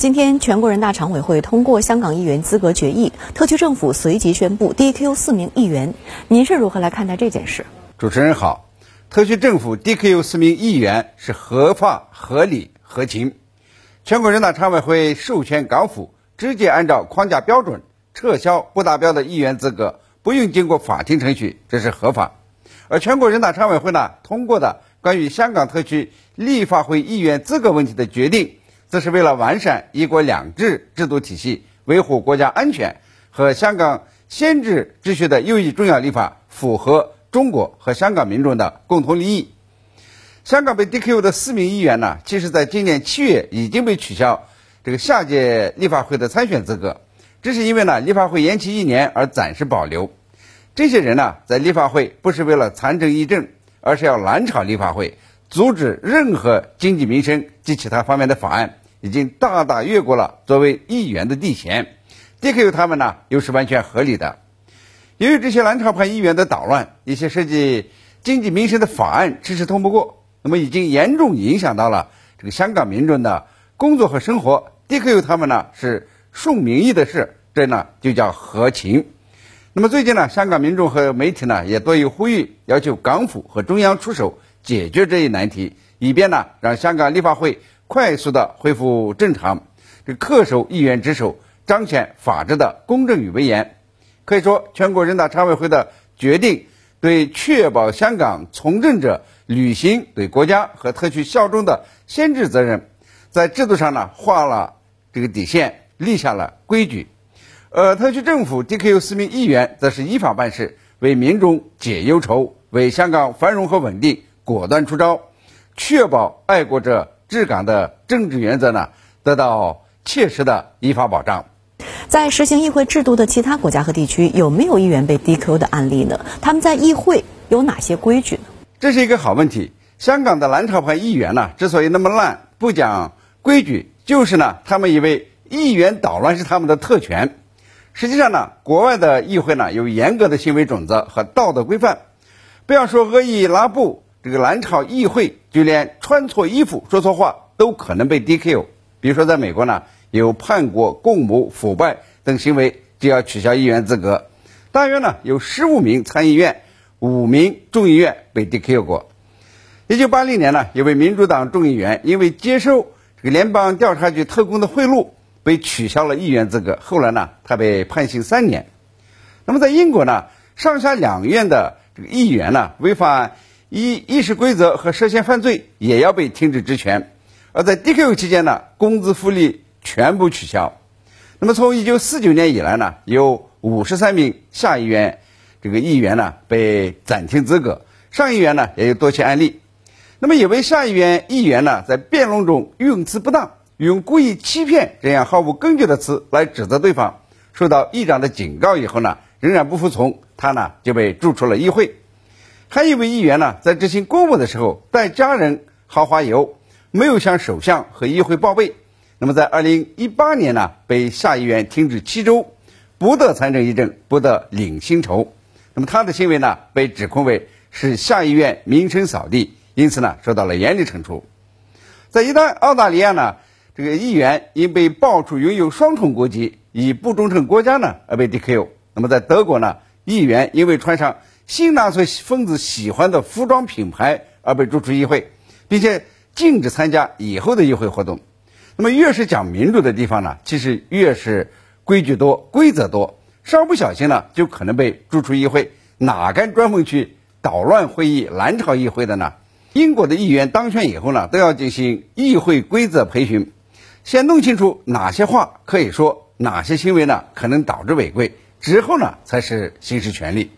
今天，全国人大常委会通过香港议员资格决议，特区政府随即宣布 DQ 四名议员。您是如何来看待这件事？主持人好，特区政府 DQ 四名议员是合法、合理、合情。全国人大常委会授权港府直接按照框架标准撤销不达标的议员资格，不用经过法庭程序，这是合法。而全国人大常委会呢通过的关于香港特区立法会议员资格问题的决定。这是为了完善“一国两制”制度体系，维护国家安全和香港宪制秩序的又一重要立法，符合中国和香港民众的共同利益。香港被 DQ 的四名议员呢，其实在今年七月已经被取消这个下届立法会的参选资格，这是因为呢，立法会延期一年而暂时保留。这些人呢，在立法会不是为了参政议政，而是要拦炒立法会，阻止任何经济民生及其他方面的法案。已经大大越过了作为议员的底线 DKU 他们呢又是完全合理的。由于这些蓝潮派议员的捣乱，一些涉及经济民生的法案迟迟通不过，那么已经严重影响到了这个香港民众的工作和生活。DKU 他们呢是顺民意的事，这呢就叫合情。那么最近呢，香港民众和媒体呢也多有呼吁，要求港府和中央出手解决这一难题，以便呢让香港立法会。快速的恢复正常，这恪守议员职守，彰显法治的公正与威严。可以说，全国人大常委会的决定，对确保香港从政者履行对国家和特区效忠的先制责任，在制度上呢画了这个底线，立下了规矩。呃，特区政府 DQ 四名议员，则是依法办事，为民众解忧愁，为香港繁荣和稳定果断出招，确保爱国者。治港的政治原则呢，得到切实的依法保障。在实行议会制度的其他国家和地区，有没有议员被 DQ 的案例呢？他们在议会有哪些规矩呢？这是一个好问题。香港的蓝潮派议员呢，之所以那么烂，不讲规矩，就是呢，他们以为议员捣乱是他们的特权。实际上呢，国外的议会呢，有严格的行为准则和道德规范。不要说恶意拉布。这个蓝潮议会，就连穿错衣服、说错话都可能被 DQ。比如说，在美国呢，有叛国、共谋、腐败等行为，就要取消议员资格。大约呢，有十五名参议院、五名众议院被 DQ 过。一九八零年呢，有位民主党众议员因为接受这个联邦调查局特工的贿赂，被取消了议员资格。后来呢，他被判刑三年。那么在英国呢，上下两院的这个议员呢，违反。一议事规则和涉嫌犯罪也要被停止职权，而在 DQ 期间呢，工资福利全部取消。那么从一九四九年以来呢，有五十三名下议院这个议员呢被暂停资格，上议院呢也有多起案例。那么有位下议院议员呢在辩论中用词不当，用故意欺骗这样毫无根据的词来指责对方，受到议长的警告以后呢，仍然不服从，他呢就被逐出了议会。还有一位议员呢，在执行公务的时候带家人豪华游，没有向首相和议会报备。那么在二零一八年呢，被下议院停止七周，不得参政议政，不得领薪酬。那么他的行为呢，被指控为使下议院名声扫地，因此呢，受到了严厉惩处。在一旦澳大利亚呢，这个议员因被爆出拥有双重国籍，以不忠诚国家呢而被 DQ。那么在德国呢，议员因为穿上新纳粹分子喜欢的服装品牌而被逐出议会，并且禁止参加以后的议会活动。那么，越是讲民主的地方呢，其实越是规矩多、规则多，稍不小心呢，就可能被逐出议会。哪敢专门去捣乱会议、拦朝议会的呢？英国的议员当选以后呢，都要进行议会规则培训，先弄清楚哪些话可以说，哪些行为呢可能导致违规，之后呢才是行使权利。